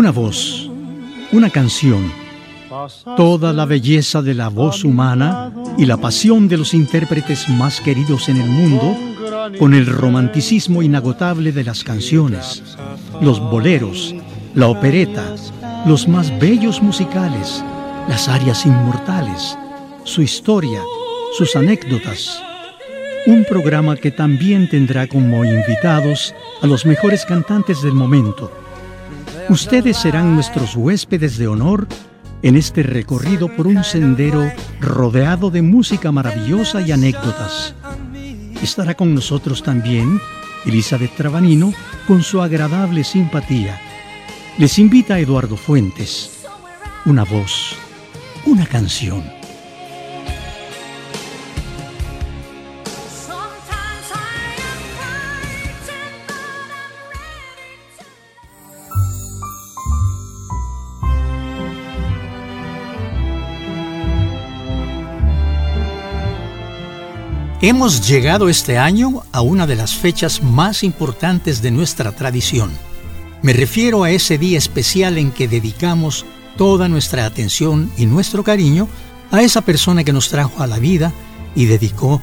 Una voz, una canción, toda la belleza de la voz humana y la pasión de los intérpretes más queridos en el mundo, con el romanticismo inagotable de las canciones, los boleros, la opereta, los más bellos musicales, las arias inmortales, su historia, sus anécdotas. Un programa que también tendrá como invitados a los mejores cantantes del momento Ustedes serán nuestros huéspedes de honor en este recorrido por un sendero rodeado de música maravillosa y anécdotas. Estará con nosotros también Elizabeth Trabanino con su agradable simpatía. Les invita Eduardo Fuentes. Una voz, una canción. Hemos llegado este año a una de las fechas más importantes de nuestra tradición. Me refiero a ese día especial en que dedicamos toda nuestra atención y nuestro cariño a esa persona que nos trajo a la vida y dedicó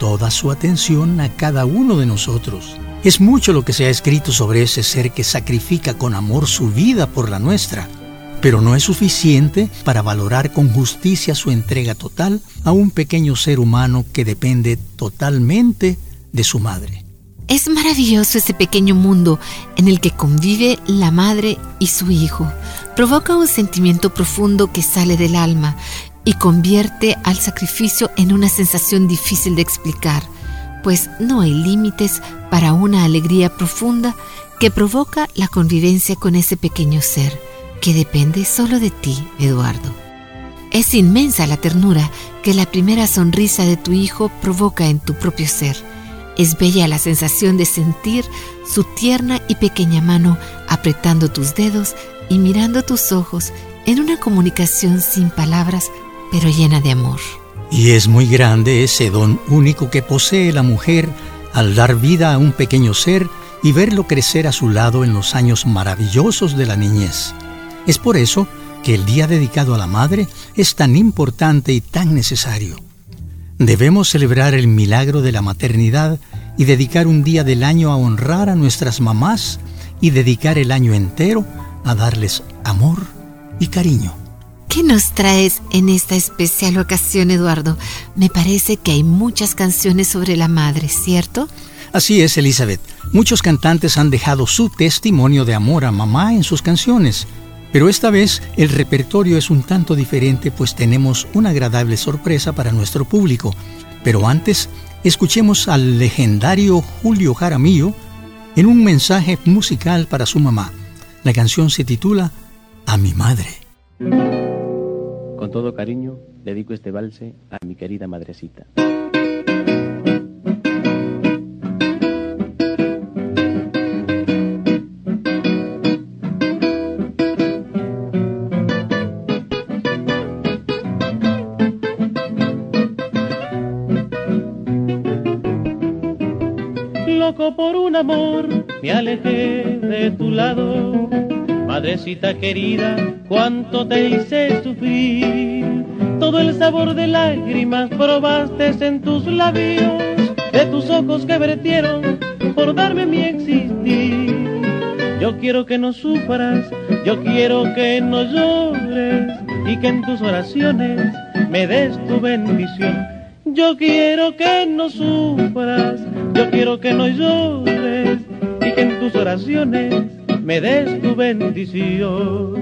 toda su atención a cada uno de nosotros. Es mucho lo que se ha escrito sobre ese ser que sacrifica con amor su vida por la nuestra pero no es suficiente para valorar con justicia su entrega total a un pequeño ser humano que depende totalmente de su madre. Es maravilloso ese pequeño mundo en el que convive la madre y su hijo. Provoca un sentimiento profundo que sale del alma y convierte al sacrificio en una sensación difícil de explicar, pues no hay límites para una alegría profunda que provoca la convivencia con ese pequeño ser que depende solo de ti, Eduardo. Es inmensa la ternura que la primera sonrisa de tu hijo provoca en tu propio ser. Es bella la sensación de sentir su tierna y pequeña mano apretando tus dedos y mirando tus ojos en una comunicación sin palabras, pero llena de amor. Y es muy grande ese don único que posee la mujer al dar vida a un pequeño ser y verlo crecer a su lado en los años maravillosos de la niñez. Es por eso que el día dedicado a la madre es tan importante y tan necesario. Debemos celebrar el milagro de la maternidad y dedicar un día del año a honrar a nuestras mamás y dedicar el año entero a darles amor y cariño. ¿Qué nos traes en esta especial ocasión, Eduardo? Me parece que hay muchas canciones sobre la madre, ¿cierto? Así es, Elizabeth. Muchos cantantes han dejado su testimonio de amor a mamá en sus canciones. Pero esta vez el repertorio es un tanto diferente pues tenemos una agradable sorpresa para nuestro público. Pero antes, escuchemos al legendario Julio Jaramillo en un mensaje musical para su mamá. La canción se titula A mi madre. Con todo cariño, dedico este valse a mi querida madrecita. Tu lado. Madrecita querida, cuánto te hice sufrir. Todo el sabor de lágrimas probaste en tus labios, de tus ojos que vertieron por darme mi existir. Yo quiero que no sufras, yo quiero que no llores y que en tus oraciones me des tu bendición. Yo quiero que no sufras, yo quiero que no llores tus oraciones me des tu bendición.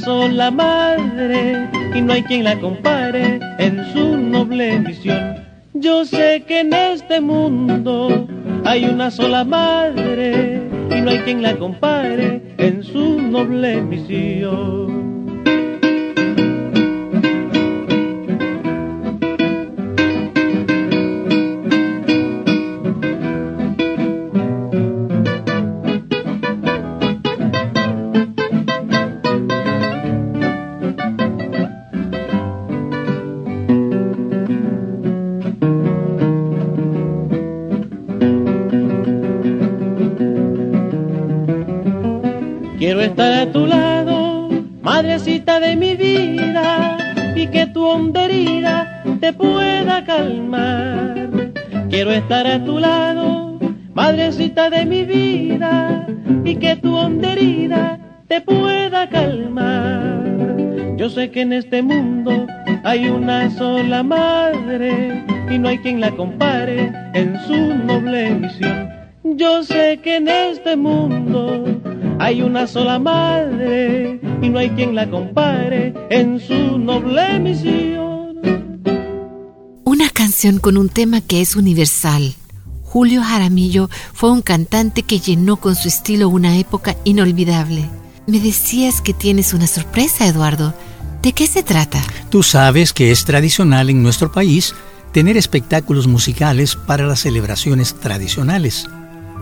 Sola madre y no hay quien la compare en su noble misión. Yo sé que en este mundo hay una sola madre y no hay quien la compare en su noble misión. Te pueda calmar. Quiero estar a tu lado, madrecita de mi vida, y que tu honda te pueda calmar. Yo sé que en este mundo hay una sola madre y no hay quien la compare en su noble misión. Yo sé que en este mundo hay una sola madre y no hay quien la compare en su noble misión. Con un tema que es universal. Julio Jaramillo fue un cantante que llenó con su estilo una época inolvidable. Me decías que tienes una sorpresa, Eduardo. ¿De qué se trata? Tú sabes que es tradicional en nuestro país tener espectáculos musicales para las celebraciones tradicionales.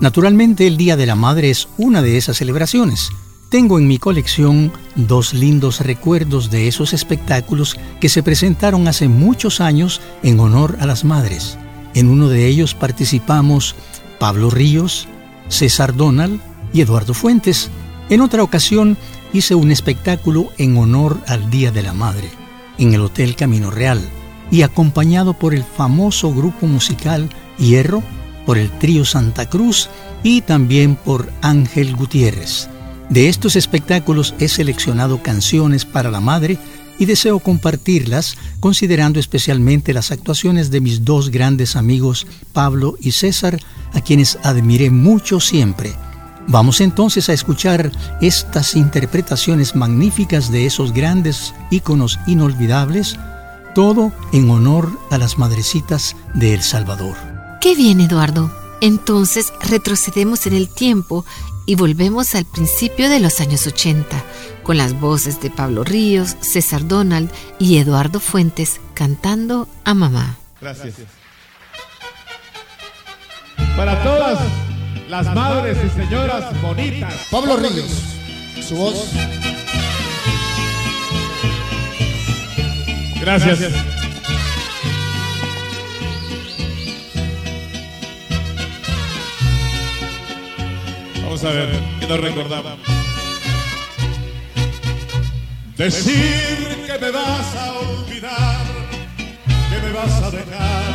Naturalmente el Día de la Madre es una de esas celebraciones. Tengo en mi colección dos lindos recuerdos de esos espectáculos que se presentaron hace muchos años en honor a las madres. En uno de ellos participamos Pablo Ríos, César Donald y Eduardo Fuentes. En otra ocasión hice un espectáculo en honor al Día de la Madre, en el Hotel Camino Real, y acompañado por el famoso grupo musical Hierro, por el trío Santa Cruz y también por Ángel Gutiérrez. De estos espectáculos he seleccionado canciones para la madre y deseo compartirlas considerando especialmente las actuaciones de mis dos grandes amigos Pablo y César, a quienes admiré mucho siempre. Vamos entonces a escuchar estas interpretaciones magníficas de esos grandes íconos inolvidables, todo en honor a las madrecitas de El Salvador. Qué bien, Eduardo. Entonces retrocedemos en el tiempo y volvemos al principio de los años 80, con las voces de Pablo Ríos, César Donald y Eduardo Fuentes cantando a mamá. Gracias. Para todas las madres y señoras bonitas. Pablo Ríos, su voz. Gracias. Vamos a ver, ¿qué nos recordamos? Decir que me vas a olvidar, que me vas a dejar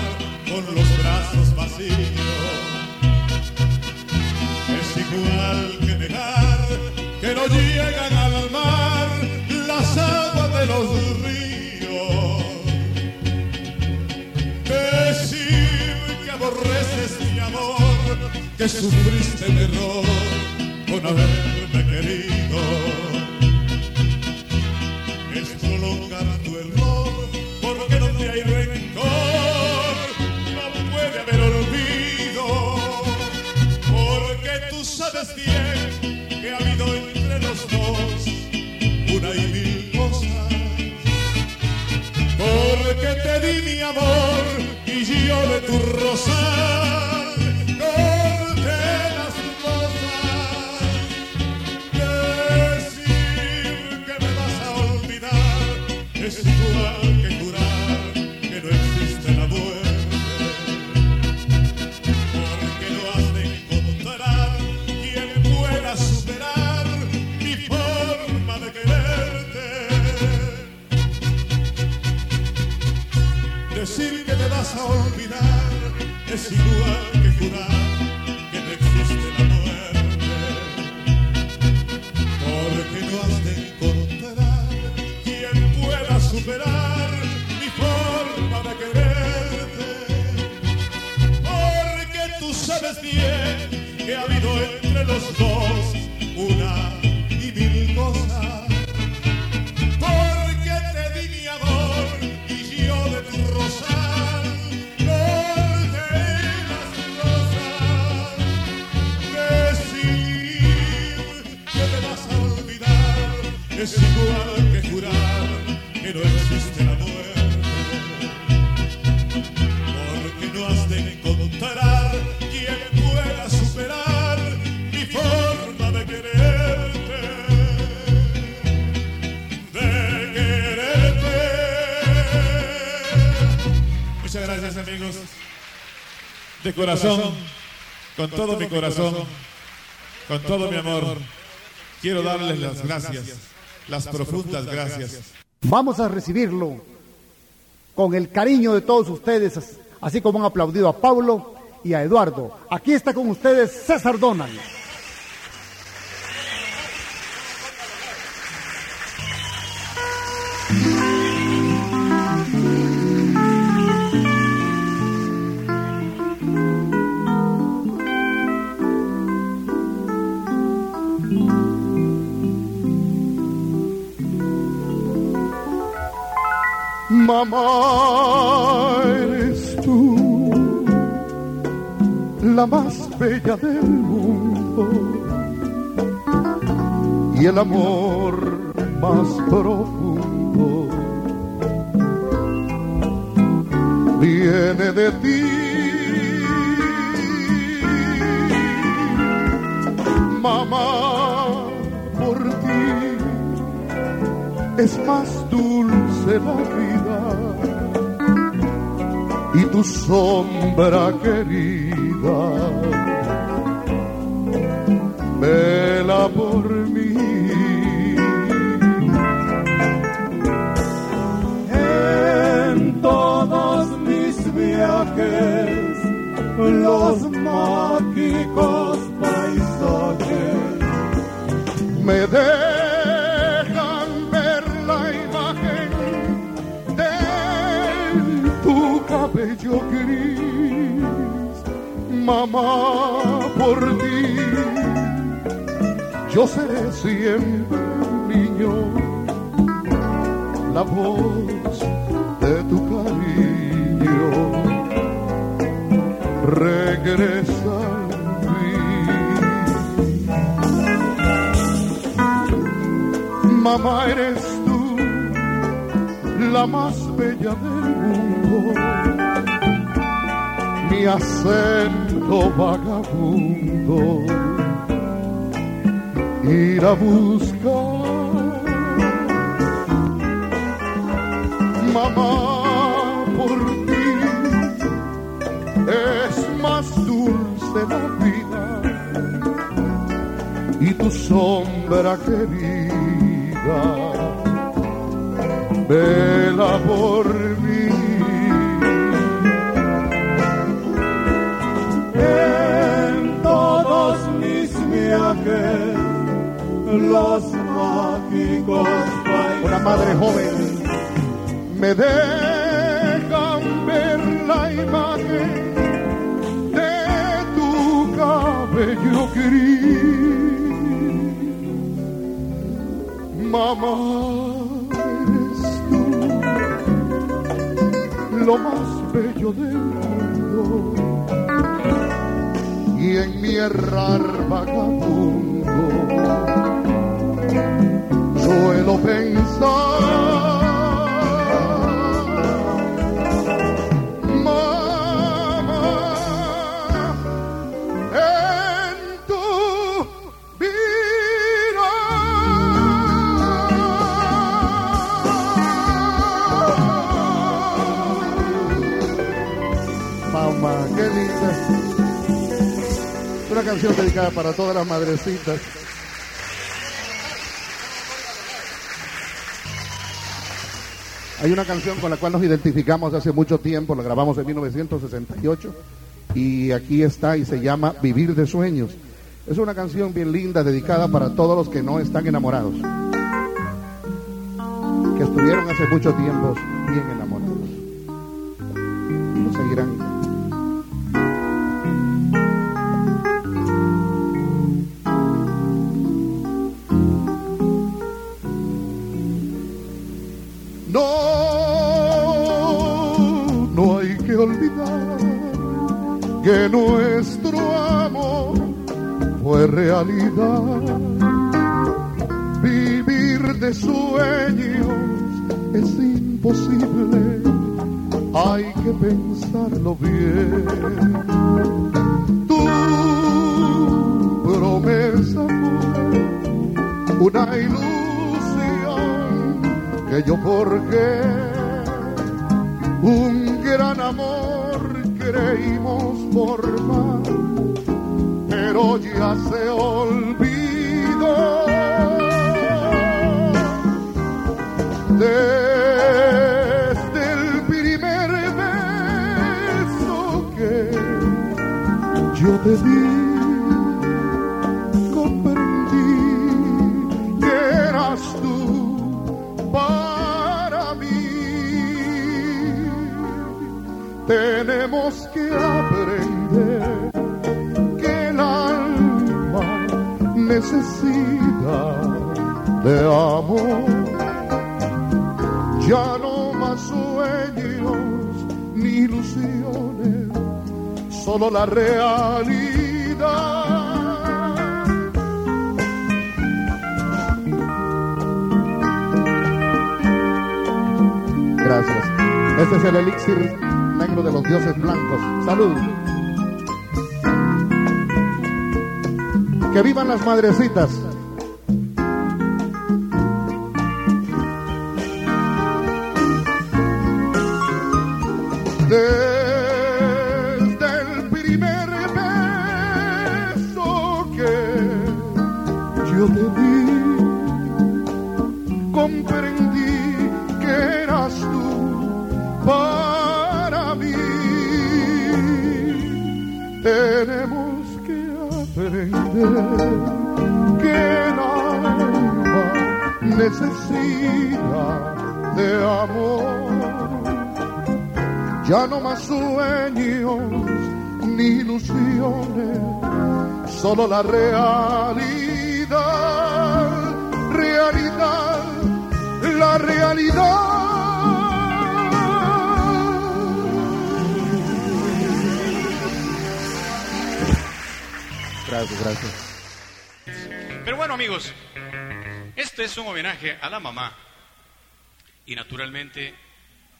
con los brazos vacíos. Es igual que negar que no llegan que sufriste mi error con haberme querido. Es prolongar tu error porque donde hay rencor, no puede haber olvido, porque tú sabes bien que ha habido entre los dos una y mil cosas. Porque te di mi amor y yo de tu rosal. A olvidar es igual que jurar que no existe la muerte. Porque no has de encontrar quien pueda superar mi forma de quererte. Porque tú sabes bien que ha habido entre los dos amigos. De corazón, con todo mi corazón, con todo mi amor, quiero darles las gracias, las profundas gracias. Vamos a recibirlo con el cariño de todos ustedes, así como han aplaudido a Pablo y a Eduardo. Aquí está con ustedes César Donald. Mamá, eres tú la más bella del mundo y el amor más profundo viene de ti. Mamá, por ti es más dulce la vida tu sombra querida vela por mí. En todos mis viajes, los mágicos paisajes me dejan mamá, por ti. Yo seré siempre niño, la voz de tu cariño. Regresa al. Mamá, eres tú la más bella del mundo. Mi acento vagabundo ir a buscar. Mamá, por ti es más dulce la vida y tu sombra querida vela por mí. Viajes, los mágicos Una madre joven me dejan ver la imagen de tu cabello gris. Mamá, eres tú lo más bello del mundo. En mi errar vagabundo. Suelo pensar canción dedicada para todas las madrecitas. Hay una canción con la cual nos identificamos hace mucho tiempo, la grabamos en 1968 y aquí está y se llama Vivir de Sueños. Es una canción bien linda dedicada para todos los que no están enamorados, que estuvieron hace mucho tiempo bien enamorados. Y seguirán. Vivir de sueños es imposible, hay que pensarlo yo te di tenemos que aprender que el alma necesita de amor. Ya no más sueños ni ilusiones, solo la realidad. Dioses blancos. Salud. Que vivan las madrecitas. Solo la realidad, realidad, la realidad. Gracias, gracias. Pero bueno amigos, este es un homenaje a la mamá. Y naturalmente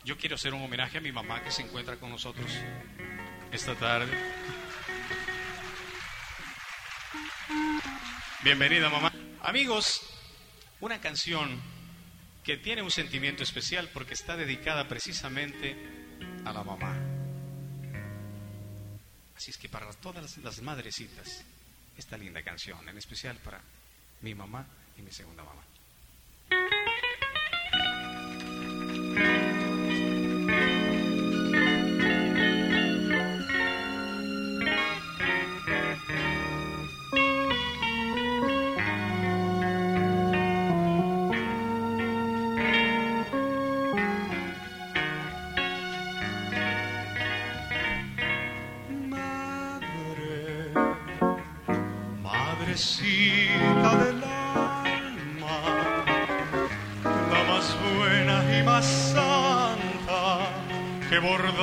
yo quiero hacer un homenaje a mi mamá que se encuentra con nosotros esta tarde. Bienvenida, mamá. Amigos, una canción que tiene un sentimiento especial porque está dedicada precisamente a la mamá. Así es que para todas las madrecitas, esta linda canción, en especial para mi mamá y mi segunda mamá.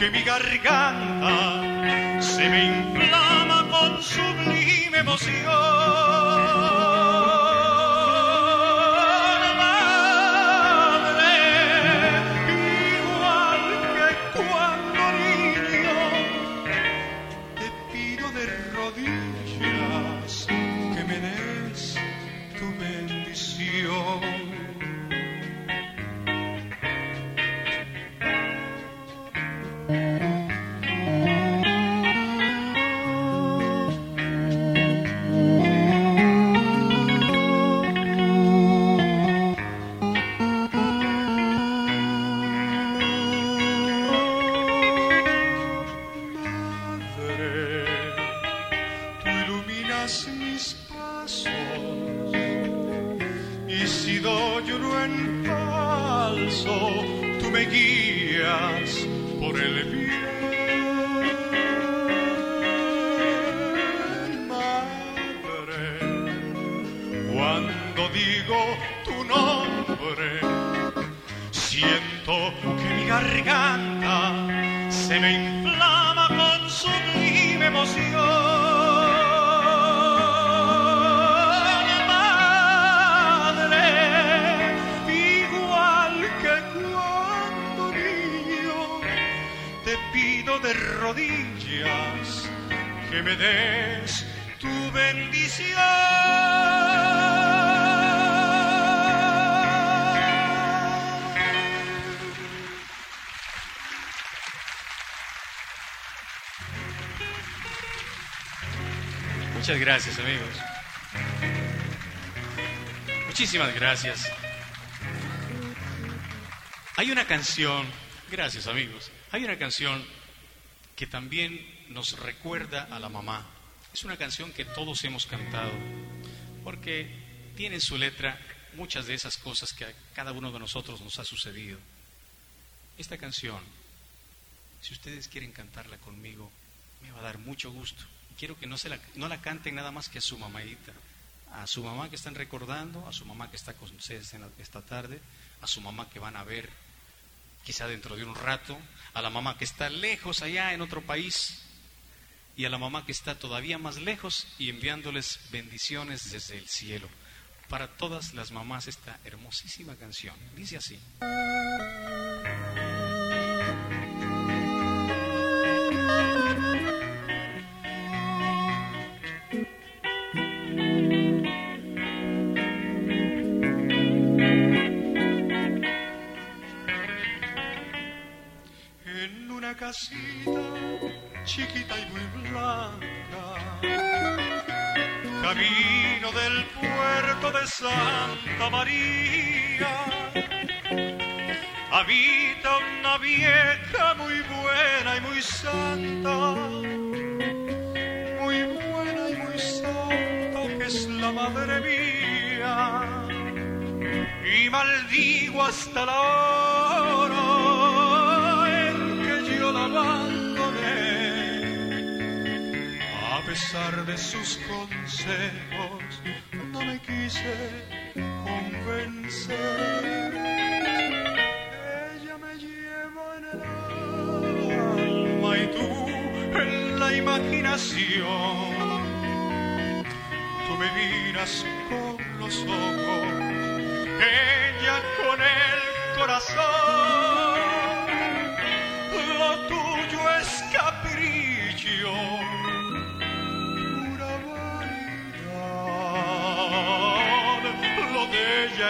que mi garganta se me inflama con sublime emoción. Muchas gracias, amigos. Muchísimas gracias. Hay una canción, gracias amigos, hay una canción que también nos recuerda a la mamá. Es una canción que todos hemos cantado, porque tiene en su letra muchas de esas cosas que a cada uno de nosotros nos ha sucedido. Esta canción, si ustedes quieren cantarla conmigo, me va a dar mucho gusto quiero que no, la, no la canten nada más que a su mamadita, a su mamá que están recordando, a su mamá que está con ustedes esta tarde, a su mamá que van a ver quizá dentro de un rato, a la mamá que está lejos allá en otro país y a la mamá que está todavía más lejos y enviándoles bendiciones desde el cielo. Para todas las mamás esta hermosísima canción. Dice así. Chiquita y muy blanca. Camino del puerto de Santa María. Habita una vieja muy buena y muy santa. Muy buena y muy santa que es la madre mía. Y maldigo hasta la hora pesar de sus consejos, no me quise convencer. Ella me lleva en el alma y tú en la imaginación. Tú me miras con los ojos, ella con el corazón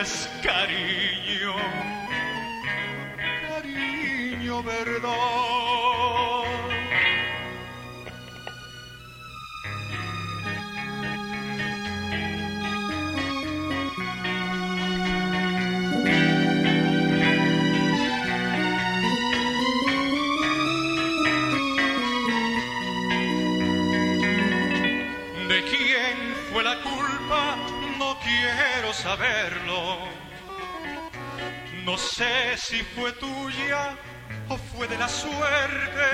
de ella es cariño, cariño verdad. saberlo. No sé si fue tuya o fue de la suerte.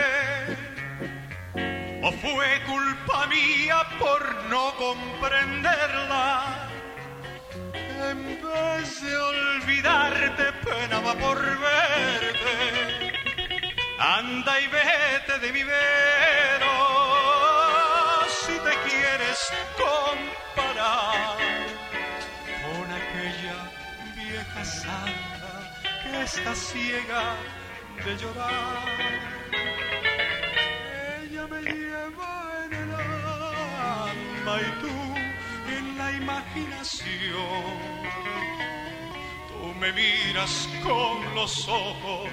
O fue culpa mía por no comprenderla. En vez de olvidarte, penaba por verte. Anda y vete de mi vero si te quieres con ve está ciega de llorar. Ella me lleva en el alma y tú en la imaginación. Tú me miras con los ojos,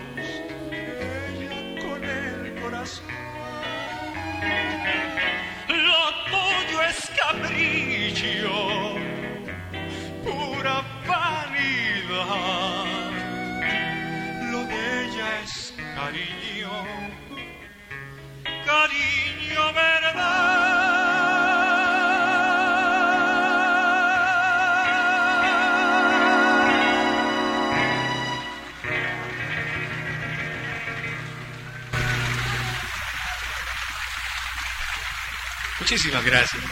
ella con el corazón. Lo tuyo es capricho, cariño, cariño verdad. Muchísimas gracias.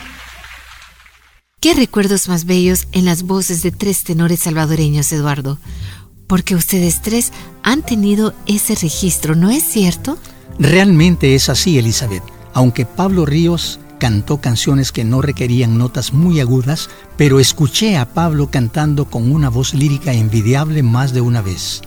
¿Qué recuerdos más bellos en las voces de tres tenores salvadoreños, Eduardo? Porque ustedes tres han tenido ese registro, ¿no es cierto? Realmente es así, Elizabeth. Aunque Pablo Ríos cantó canciones que no requerían notas muy agudas, pero escuché a Pablo cantando con una voz lírica envidiable más de una vez.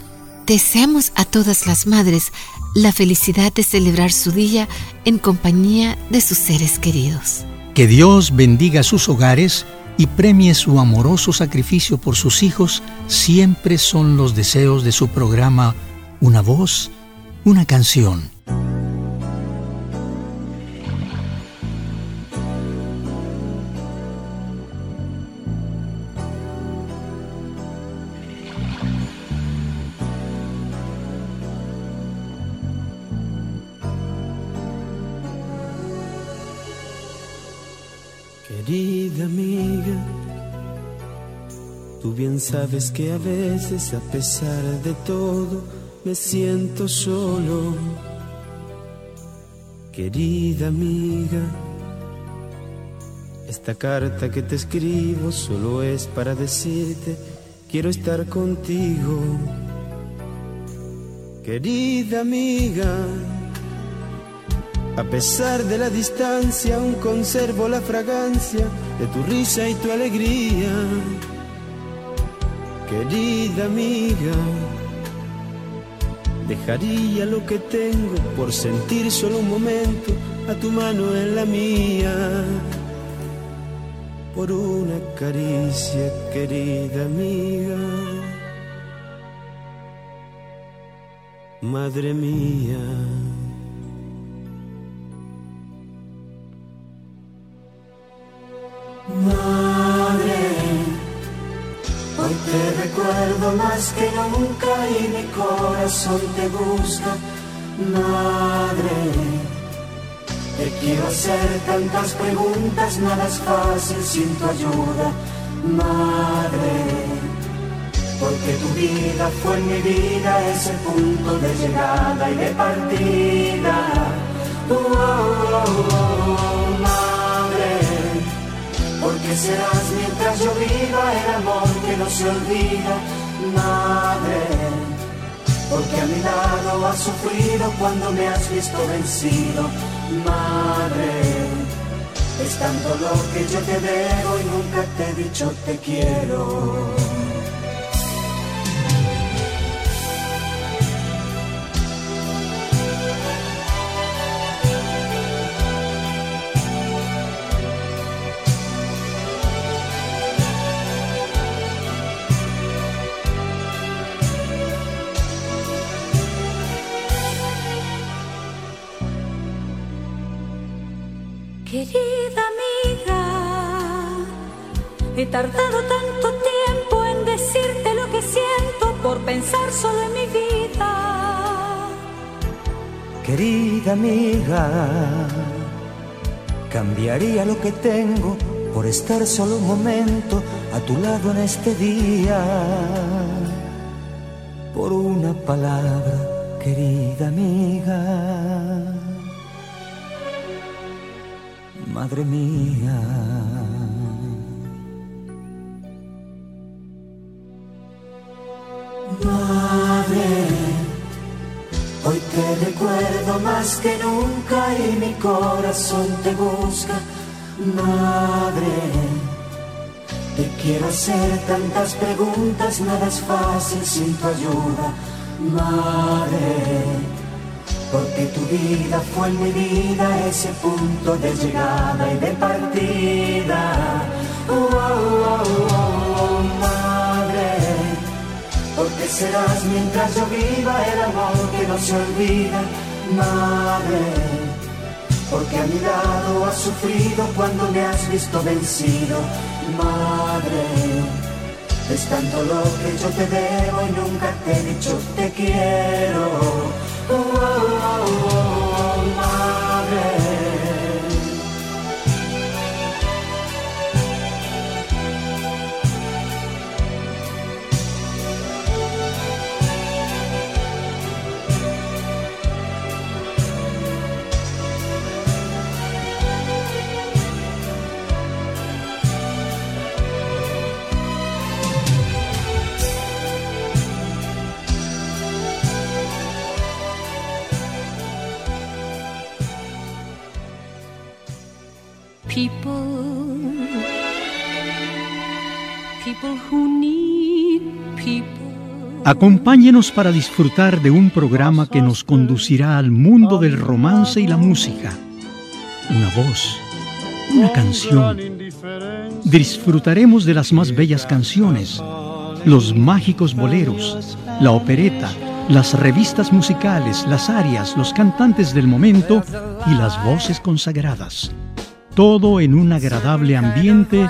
Deseamos a todas las madres la felicidad de celebrar su día en compañía de sus seres queridos. Que Dios bendiga sus hogares y premie su amoroso sacrificio por sus hijos, siempre son los deseos de su programa Una voz, una canción. Sabes que a veces a pesar de todo me siento solo. Querida amiga, esta carta que te escribo solo es para decirte quiero estar contigo. Querida amiga, a pesar de la distancia, aún conservo la fragancia de tu risa y tu alegría. Querida amiga, dejaría lo que tengo por sentir solo un momento a tu mano en la mía. Por una caricia, querida amiga. Madre mía. Más que nunca y mi corazón te busca. Madre, te quiero hacer tantas preguntas, nada es fácil sin tu ayuda. Madre, porque tu vida fue mi vida, ese punto de llegada y de partida. Oh, oh, oh, madre, porque serás mientras yo viva el amor que no se olvida, madre. Porque a mi lado has sufrido cuando me has visto vencido, madre. Es tanto lo que yo te debo y nunca te he dicho te quiero. Tardado tanto tiempo en decirte lo que siento por pensar solo en mi vida. Querida amiga, cambiaría lo que tengo por estar solo un momento a tu lado en este día. Por una palabra, querida amiga. Madre mía. Madre, hoy te recuerdo más que nunca y mi corazón te busca. Madre, te quiero hacer tantas preguntas, nada es fácil sin tu ayuda. madre, porque tu vida fue mi vida ese punto de llegada y de partida. Oh, oh, oh, porque serás mientras yo viva el amor que no se olvida, madre porque a mi lado has sufrido cuando me has visto vencido, madre. Es tanto lo que yo te debo y nunca te he dicho te quiero. Oh, oh, oh, Acompáñenos para disfrutar de un programa que nos conducirá al mundo del romance y la música. Una voz, una canción. Disfrutaremos de las más bellas canciones, los mágicos boleros, la opereta, las revistas musicales, las arias, los cantantes del momento y las voces consagradas. Todo en un agradable ambiente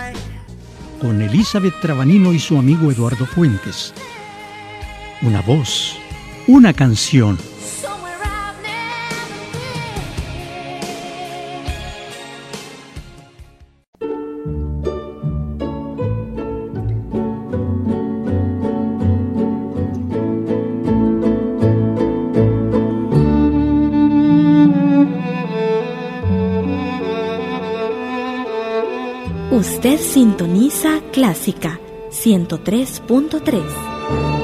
con Elizabeth Trabanino y su amigo Eduardo Fuentes una voz, una canción. Usted sintoniza Clásica 103.3.